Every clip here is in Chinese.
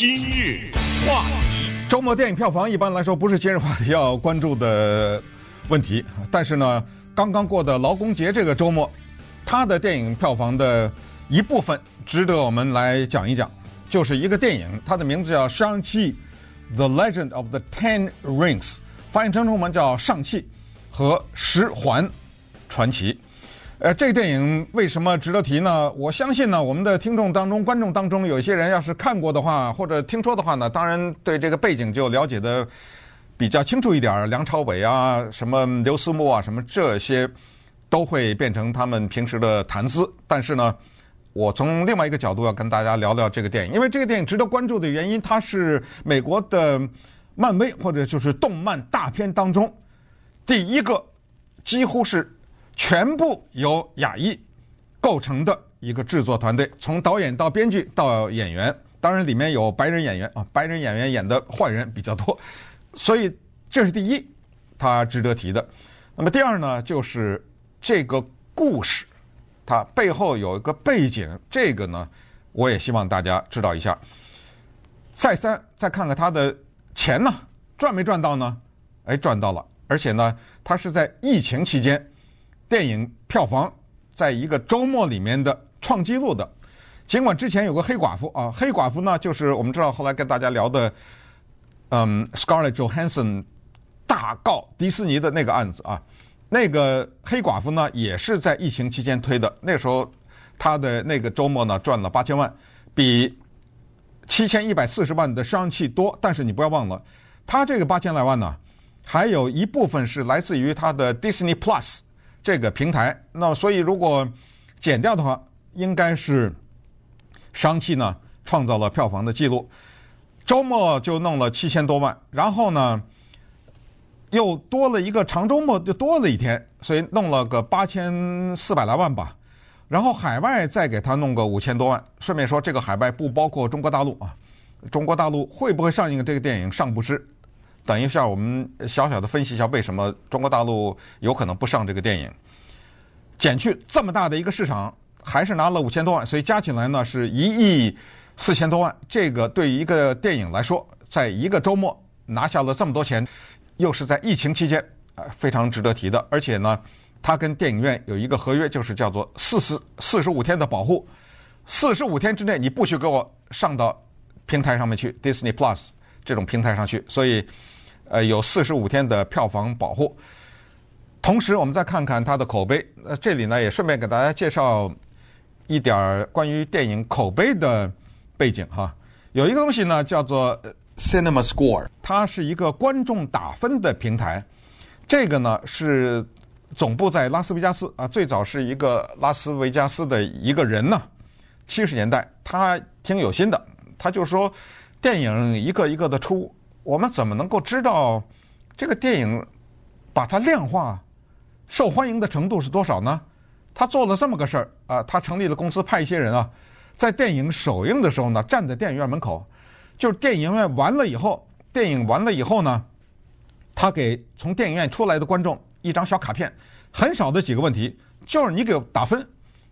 今日话题，周末电影票房一般来说不是今日话题要关注的问题，但是呢，刚刚过的劳工节这个周末，它的电影票房的一部分值得我们来讲一讲，就是一个电影，它的名字叫《上汽 The Legend of the Ten Rings》，翻译成中文叫《上汽和十环传奇》。呃，这个电影为什么值得提呢？我相信呢，我们的听众当中、观众当中，有些人要是看过的话，或者听说的话呢，当然对这个背景就了解的比较清楚一点。梁朝伟啊，什么刘思慕啊，什么这些都会变成他们平时的谈资。但是呢，我从另外一个角度要跟大家聊聊这个电影，因为这个电影值得关注的原因，它是美国的漫威或者就是动漫大片当中第一个几乎是。全部由亚裔构成的一个制作团队，从导演到编剧到演员，当然里面有白人演员啊，白人演员演的坏人比较多，所以这是第一，它值得提的。那么第二呢，就是这个故事，它背后有一个背景，这个呢，我也希望大家知道一下。再三再看看它的钱呢，赚没赚到呢？哎，赚到了，而且呢，它是在疫情期间。电影票房在一个周末里面的创纪录的，尽管之前有个黑寡妇啊，黑寡妇呢就是我们知道后来跟大家聊的，嗯，Scarlett Johansson 大告迪士尼的那个案子啊，那个黑寡妇呢也是在疫情期间推的，那时候他的那个周末呢赚了八千万，比七千一百四十万的尚气多，但是你不要忘了，他这个八千来万呢，还有一部分是来自于他的 Disney Plus。这个平台，那所以如果减掉的话，应该是商气呢创造了票房的记录，周末就弄了七千多万，然后呢又多了一个长周末，就多了一天，所以弄了个八千四百来万吧，然后海外再给他弄个五千多万。顺便说，这个海外不包括中国大陆啊，中国大陆会不会上映这个电影尚不知。等一下，我们小小的分析一下为什么中国大陆有可能不上这个电影。减去这么大的一个市场，还是拿了五千多万，所以加起来呢是一亿四千多万。这个对于一个电影来说，在一个周末拿下了这么多钱，又是在疫情期间，呃，非常值得提的。而且呢，它跟电影院有一个合约，就是叫做四十四十五天的保护，四十五天之内你不许给我上到平台上面去，Disney Plus 这种平台上去，所以。呃，有四十五天的票房保护。同时，我们再看看它的口碑。呃，这里呢也顺便给大家介绍一点关于电影口碑的背景哈。有一个东西呢叫做 Cinema Score，它是一个观众打分的平台。这个呢是总部在拉斯维加斯啊，最早是一个拉斯维加斯的一个人呢。七十年代他挺有心的，他就说电影一个一个的出。我们怎么能够知道这个电影把它量化、受欢迎的程度是多少呢？他做了这么个事儿啊，他成立了公司，派一些人啊，在电影首映的时候呢，站在电影院门口，就是电影院完了以后，电影完了以后呢，他给从电影院出来的观众一张小卡片，很少的几个问题，就是你给打分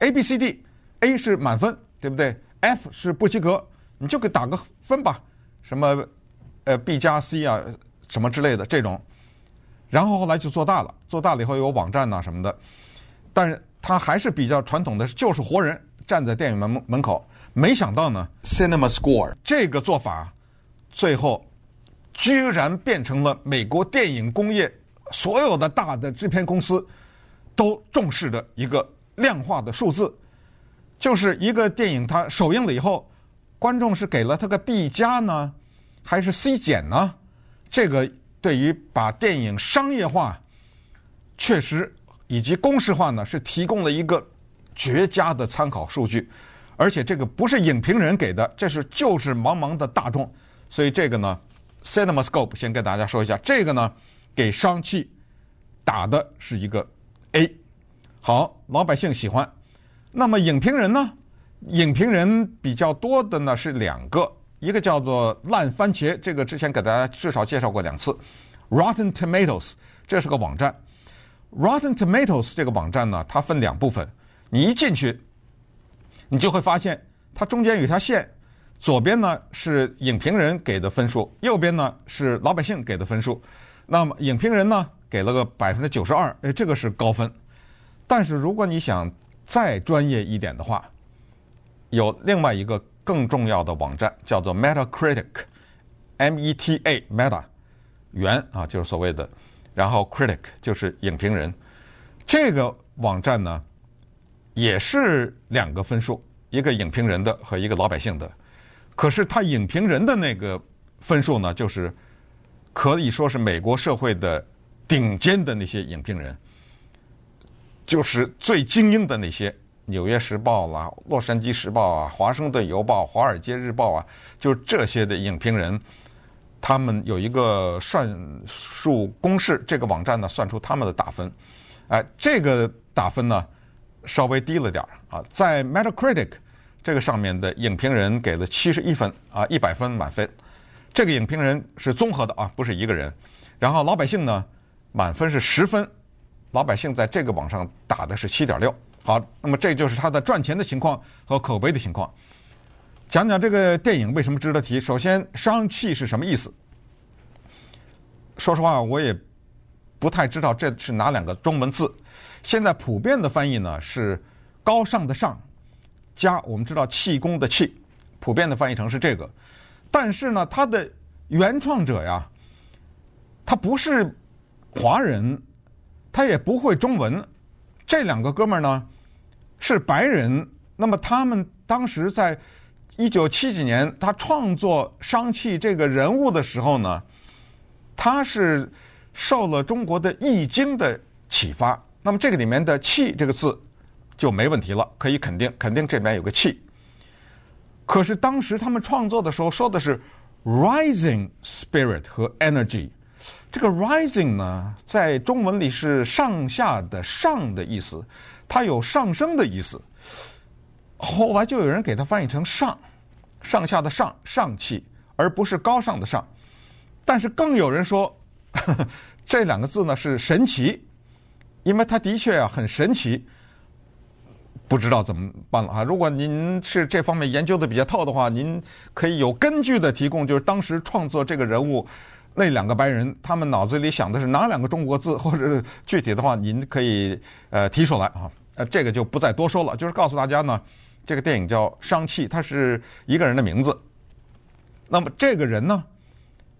，A、B、C、D，A 是满分，对不对？F 是不及格，你就给打个分吧，什么？呃，B 加 C 啊，什么之类的这种，然后后来就做大了，做大了以后有网站呐、啊、什么的，但是他还是比较传统的，就是活人站在电影门门口。没想到呢，Cinema Score 这个做法，最后居然变成了美国电影工业所有的大的制片公司都重视的一个量化的数字，就是一个电影它首映了以后，观众是给了它个 B 加呢？还是 C 减呢？这个对于把电影商业化，确实以及公式化呢，是提供了一个绝佳的参考数据。而且这个不是影评人给的，这是就是茫茫的大众。所以这个呢，CinemaScope 先跟大家说一下，这个呢给商气打的是一个 A。好，老百姓喜欢。那么影评人呢？影评人比较多的呢是两个。一个叫做烂番茄，这个之前给大家至少介绍过两次。Rotten Tomatoes，这是个网站。Rotten Tomatoes 这个网站呢，它分两部分。你一进去，你就会发现它中间有条线，左边呢是影评人给的分数，右边呢是老百姓给的分数。那么影评人呢给了个百分之九十二，哎，这个是高分。但是如果你想再专业一点的话，有另外一个更重要的网站叫做 Metacritic，M-E-T-A Meta，元啊就是所谓的，然后 Critic 就是影评人。这个网站呢也是两个分数，一个影评人的和一个老百姓的。可是他影评人的那个分数呢，就是可以说是美国社会的顶尖的那些影评人，就是最精英的那些，《纽约时报》啦，《洛杉矶时报》啊，《华盛顿邮报》、《华尔街日报》啊，就是这些的影评人，他们有一个算术公式，这个网站呢算出他们的打分，哎，这个打分呢稍微低了点儿啊，在 Metacritic。这个上面的影评人给了七十一分啊，一百分满分。这个影评人是综合的啊，不是一个人。然后老百姓呢，满分是十分，老百姓在这个网上打的是七点六。好，那么这就是他的赚钱的情况和口碑的情况。讲讲这个电影为什么值得提。首先，商气是什么意思？说实话，我也不太知道这是哪两个中文字。现在普遍的翻译呢是高尚的尚。加我们知道气功的气，普遍的翻译成是这个，但是呢，他的原创者呀，他不是华人，他也不会中文，这两个哥们儿呢是白人，那么他们当时在一九七几年他创作商祺这个人物的时候呢，他是受了中国的易经的启发，那么这个里面的气这个字。就没问题了，可以肯定，肯定这边有个气。可是当时他们创作的时候说的是 rising spirit 和 energy，这个 rising 呢，在中文里是上下的上的意思，它有上升的意思。后来就有人给它翻译成上，上下的上，上气，而不是高尚的上。但是更有人说，呵 呵这两个字呢是神奇，因为它的确啊很神奇。不知道怎么办了啊！如果您是这方面研究的比较透的话，您可以有根据的提供，就是当时创作这个人物那两个白人，他们脑子里想的是哪两个中国字，或者具体的话，您可以呃提出来啊。呃，这个就不再多说了，就是告诉大家呢，这个电影叫《商祺》，他是一个人的名字。那么这个人呢，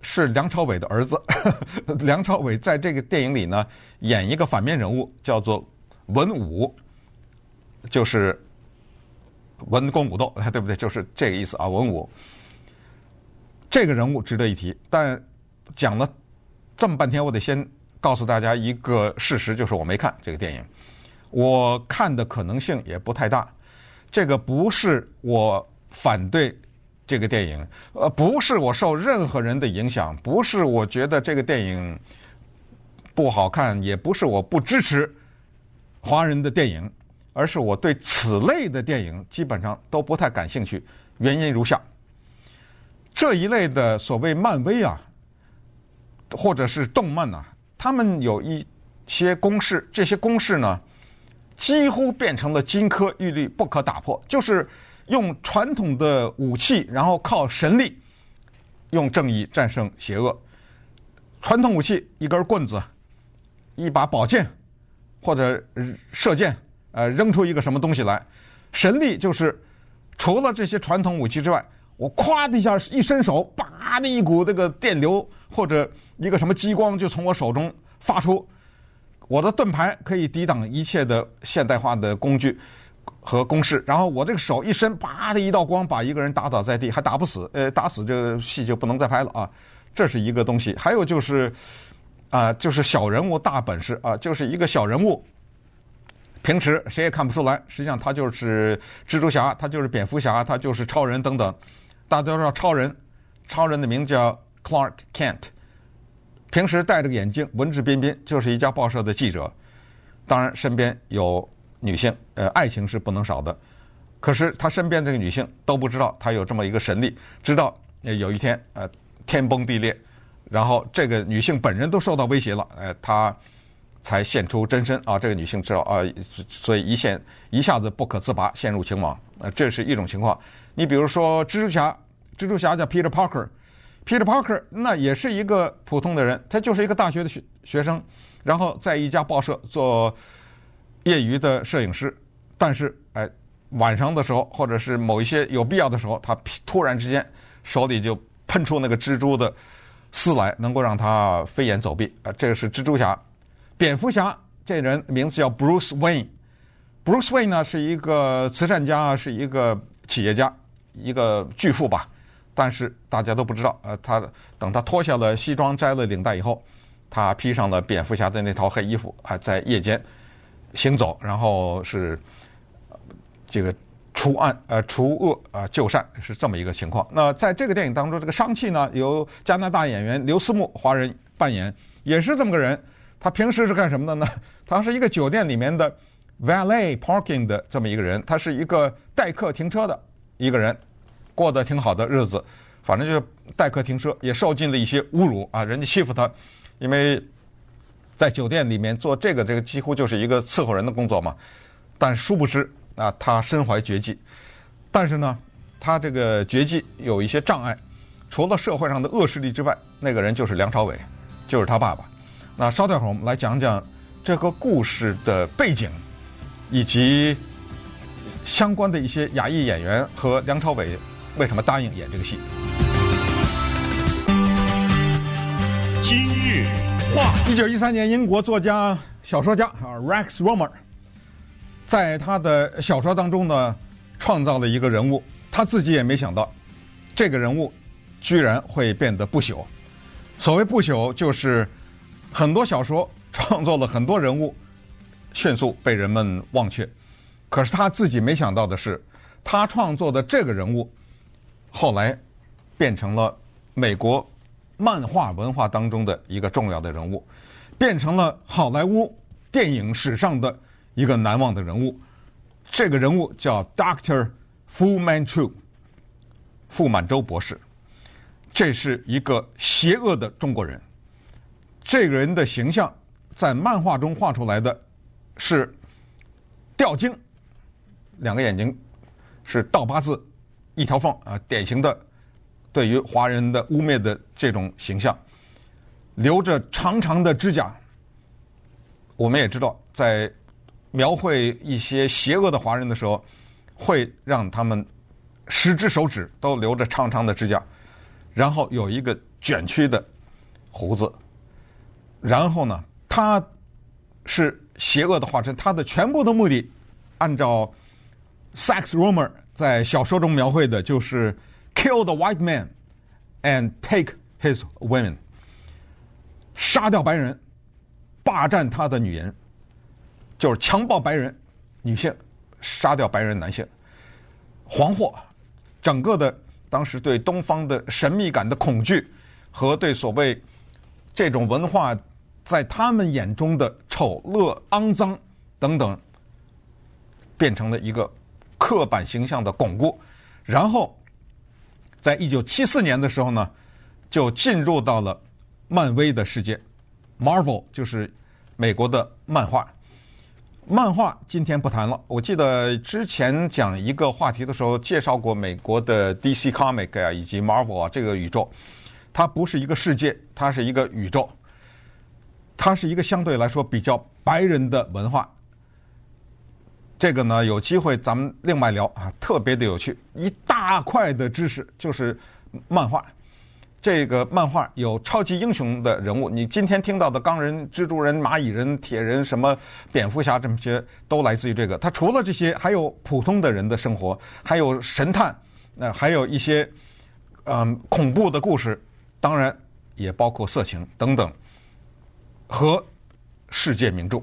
是梁朝伟的儿子。梁朝伟在这个电影里呢，演一个反面人物，叫做文武。就是文攻武斗，对不对？就是这个意思啊。文武这个人物值得一提，但讲了这么半天，我得先告诉大家一个事实，就是我没看这个电影，我看的可能性也不太大。这个不是我反对这个电影，呃，不是我受任何人的影响，不是我觉得这个电影不好看，也不是我不支持华人的电影。而是我对此类的电影基本上都不太感兴趣，原因如下：这一类的所谓漫威啊，或者是动漫呐，他们有一些公式，这些公式呢，几乎变成了金科玉律，不可打破。就是用传统的武器，然后靠神力，用正义战胜邪恶。传统武器，一根棍子，一把宝剑，或者射箭。呃，扔出一个什么东西来，神力就是除了这些传统武器之外，我咵的一下一伸手，叭的一股这个电流或者一个什么激光就从我手中发出，我的盾牌可以抵挡一切的现代化的工具和攻势，然后我这个手一伸，叭的一道光把一个人打倒在地，还打不死，呃，打死这个戏就不能再拍了啊，这是一个东西。还有就是啊、就是小人物大本事啊，就是一个小人物。平时谁也看不出来，实际上他就是蜘蛛侠，他就是蝙蝠侠，他就是超人等等。大家都知道超人，超人的名字叫 Clark Kent，平时戴着个眼镜，文质彬彬，就是一家报社的记者。当然身边有女性，呃，爱情是不能少的。可是他身边这个女性都不知道他有这么一个神力，直到有一天，呃，天崩地裂，然后这个女性本人都受到威胁了，呃，他。才现出真身啊！这个女性知道啊，所以一陷一下子不可自拔，陷入情网。呃，这是一种情况。你比如说蜘蛛侠，蜘蛛侠叫 Peter Parker。Peter Parker 那也是一个普通的人，他就是一个大学的学学生，然后在一家报社做业余的摄影师。但是，哎，晚上的时候或者是某一些有必要的时候，他突然之间手里就喷出那个蜘蛛的丝来，能够让他飞檐走壁。啊，这个是蜘蛛侠。蝙蝠侠这人名字叫 Bruce Wayne。Bruce Wayne 呢是一个慈善家，是一个企业家，一个巨富吧。但是大家都不知道，呃，他等他脱下了西装，摘了领带以后，他披上了蝙蝠侠的那套黑衣服，啊，在夜间行走，然后是这个除案呃除恶啊救善，是这么一个情况。那在这个电影当中，这个商气呢，由加拿大演员刘思慕华人扮演，也是这么个人。他平时是干什么的呢？他是一个酒店里面的 valet parking 的这么一个人，他是一个代客停车的一个人。过得挺好的日子，反正就是代客停车，也受尽了一些侮辱啊！人家欺负他，因为在酒店里面做这个，这个几乎就是一个伺候人的工作嘛。但殊不知啊，他身怀绝技，但是呢，他这个绝技有一些障碍。除了社会上的恶势力之外，那个人就是梁朝伟，就是他爸爸。那稍待会儿，我们来讲讲这个故事的背景，以及相关的一些亚裔演员和梁朝伟。为什么答应演这个戏？今日话，一九一三年，英国作家、小说家啊，Rex Romer，在他的小说当中呢，创造了一个人物，他自己也没想到，这个人物居然会变得不朽。所谓不朽，就是很多小说创作了很多人物，迅速被人们忘却。可是他自己没想到的是，他创作的这个人物。后来变成了美国漫画文化当中的一个重要的人物，变成了好莱坞电影史上的一个难忘的人物。这个人物叫 Doctor Fu Manchu，傅满洲博士。这是一个邪恶的中国人。这个人的形象在漫画中画出来的是吊睛，两个眼睛是倒八字。一条缝啊，典型的对于华人的污蔑的这种形象，留着长长的指甲。我们也知道，在描绘一些邪恶的华人的时候，会让他们十只手指都留着长长的指甲，然后有一个卷曲的胡子。然后呢，他是邪恶的化身，他的全部的目的，按照 Sex Rohmer。在小说中描绘的就是 kill the white man and take his women，杀掉白人，霸占他的女人，就是强暴白人女性，杀掉白人男性，黄祸，整个的当时对东方的神秘感的恐惧和对所谓这种文化在他们眼中的丑恶、肮脏等等，变成了一个。刻板形象的巩固，然后，在一九七四年的时候呢，就进入到了漫威的世界，Marvel 就是美国的漫画。漫画今天不谈了。我记得之前讲一个话题的时候，介绍过美国的 DC Comic 啊，以及 Marvel 啊这个宇宙，它不是一个世界，它是一个宇宙，它是一个相对来说比较白人的文化。这个呢，有机会咱们另外聊啊，特别的有趣，一大块的知识就是漫画。这个漫画有超级英雄的人物，你今天听到的钢人、蜘蛛人、蚂蚁人、铁人、什么蝙蝠侠这么些，都来自于这个。它除了这些，还有普通的人的生活，还有神探，那还有一些嗯恐怖的故事，当然也包括色情等等，和世界名著，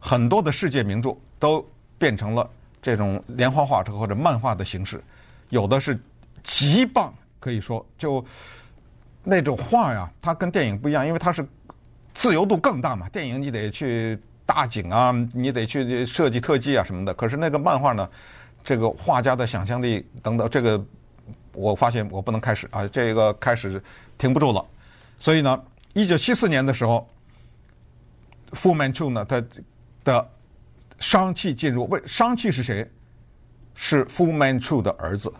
很多的世界名著都。变成了这种连环画或者漫画的形式，有的是极棒，可以说就那种画呀，它跟电影不一样，因为它是自由度更大嘛。电影你得去搭景啊，你得去设计特技啊什么的。可是那个漫画呢，这个画家的想象力等等，这个我发现我不能开始啊，这个开始停不住了。所以呢，一九七四年的时候，傅曼楚呢，他的。商祺进入，为商祺是谁？是 Fu Manchu 的儿子。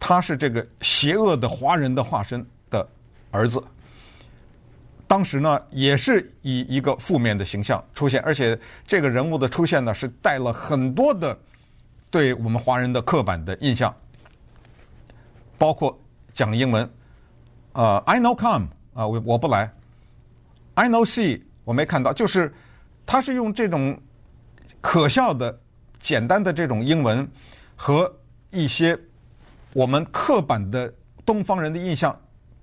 他是这个邪恶的华人的化身的儿子。当时呢，也是以一个负面的形象出现，而且这个人物的出现呢，是带了很多的对我们华人的刻板的印象，包括讲英文，呃，I know come 啊，我我不来，I know see 我没看到，就是他是用这种可笑的、简单的这种英文和一些我们刻板的东方人的印象，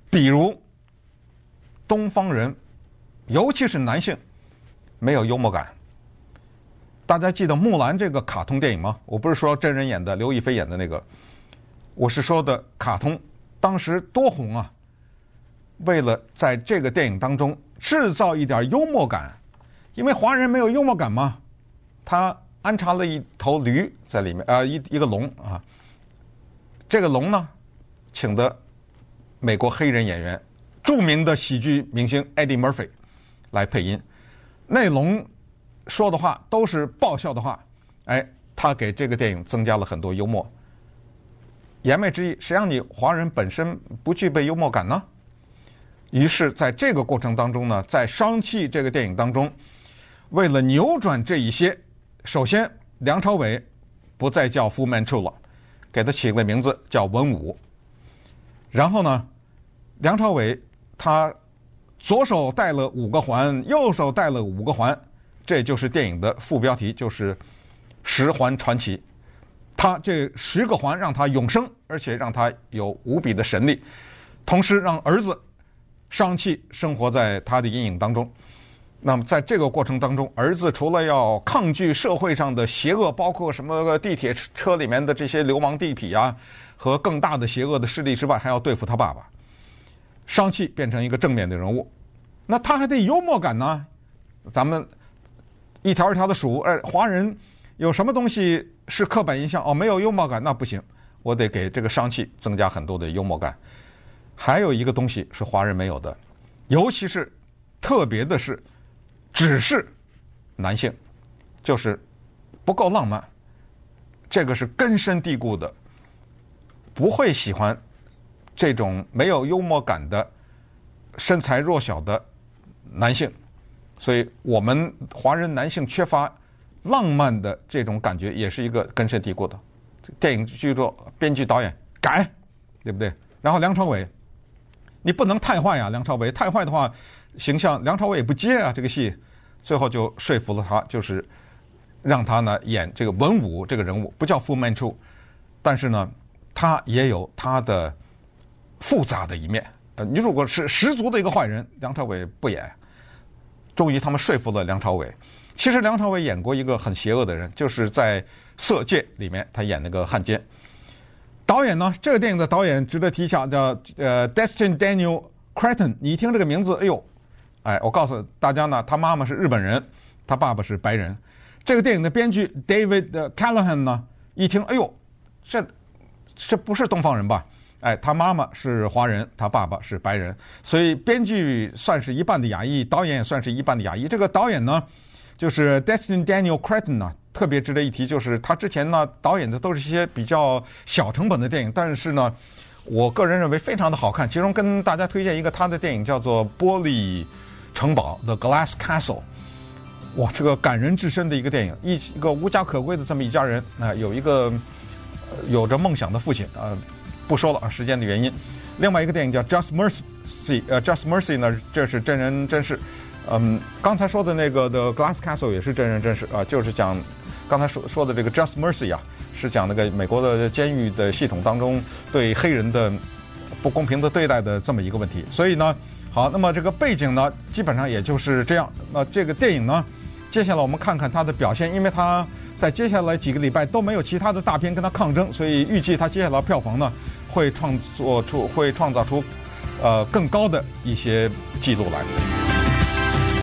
比如。东方人，尤其是男性，没有幽默感。大家记得《木兰》这个卡通电影吗？我不是说真人演的，刘亦菲演的那个，我是说的卡通。当时多红啊！为了在这个电影当中制造一点幽默感，因为华人没有幽默感吗，他安插了一头驴在里面，啊、呃，一一个龙啊。这个龙呢，请的美国黑人演员。著名的喜剧明星 Eddie Murphy 来配音，那龙说的话都是爆笑的话，哎，他给这个电影增加了很多幽默。言外之意，谁让你华人本身不具备幽默感呢？于是，在这个过程当中呢，在《商气》这个电影当中，为了扭转这一些，首先梁朝伟不再叫 Fu Manchu 了，给他起个名字叫文武。然后呢，梁朝伟。他左手戴了五个环，右手戴了五个环，这就是电影的副标题，就是“十环传奇”。他这十个环让他永生，而且让他有无比的神力，同时让儿子上气生活在他的阴影当中。那么在这个过程当中，儿子除了要抗拒社会上的邪恶，包括什么地铁车里面的这些流氓地痞啊，和更大的邪恶的势力之外，还要对付他爸爸。商气变成一个正面的人物，那他还得幽默感呢。咱们一条一条的数，哎，华人有什么东西是刻板印象？哦，没有幽默感，那不行，我得给这个商气增加很多的幽默感。还有一个东西是华人没有的，尤其是特别的是，只是男性，就是不够浪漫，这个是根深蒂固的，不会喜欢。这种没有幽默感的、身材弱小的男性，所以我们华人男性缺乏浪漫的这种感觉，也是一个根深蒂固的。电影剧作、编剧、导演改，对不对？然后梁朝伟，你不能太坏呀！梁朝伟太坏的话，形象梁朝伟也不接啊。这个戏最后就说服了他，就是让他呢演这个文武这个人物，不叫傅曼初，但是呢，他也有他的。复杂的一面，呃，你如果是十足的一个坏人，梁朝伟不演。终于他们说服了梁朝伟。其实梁朝伟演过一个很邪恶的人，就是在《色戒》里面他演那个汉奸。导演呢，这个电影的导演值得提一下，叫呃 Destin Daniel Cretton。你一听这个名字，哎呦，哎，我告诉大家呢，他妈妈是日本人，他爸爸是白人。这个电影的编剧 David Callaham 呢，一听，哎呦，这这不是东方人吧？哎，他妈妈是华人，他爸爸是白人，所以编剧算是一半的亚裔，导演也算是一半的亚裔。这个导演呢，就是 Destin Daniel Cretton 呢，特别值得一提，就是他之前呢导演的都是一些比较小成本的电影，但是呢，我个人认为非常的好看。其中跟大家推荐一个他的电影叫做《玻璃城堡》（The Glass Castle）。哇，这个感人至深的一个电影，一一个无家可归的这么一家人啊、有一个有着梦想的父亲啊。呃不说了啊，时间的原因。另外一个电影叫《Just Mercy》，呃，《Just Mercy》呢，这是真人真事。嗯，刚才说的那个《The Glass Castle》也是真人真事啊，就是讲刚才说说的这个《Just Mercy》啊，是讲那个美国的监狱的系统当中对黑人的不公平的对待的这么一个问题。所以呢，好，那么这个背景呢，基本上也就是这样。那这个电影呢，接下来我们看看它的表现，因为它在接下来几个礼拜都没有其他的大片跟它抗争，所以预计它接下来票房呢。会创作出，会创造出，呃，更高的一些记录来。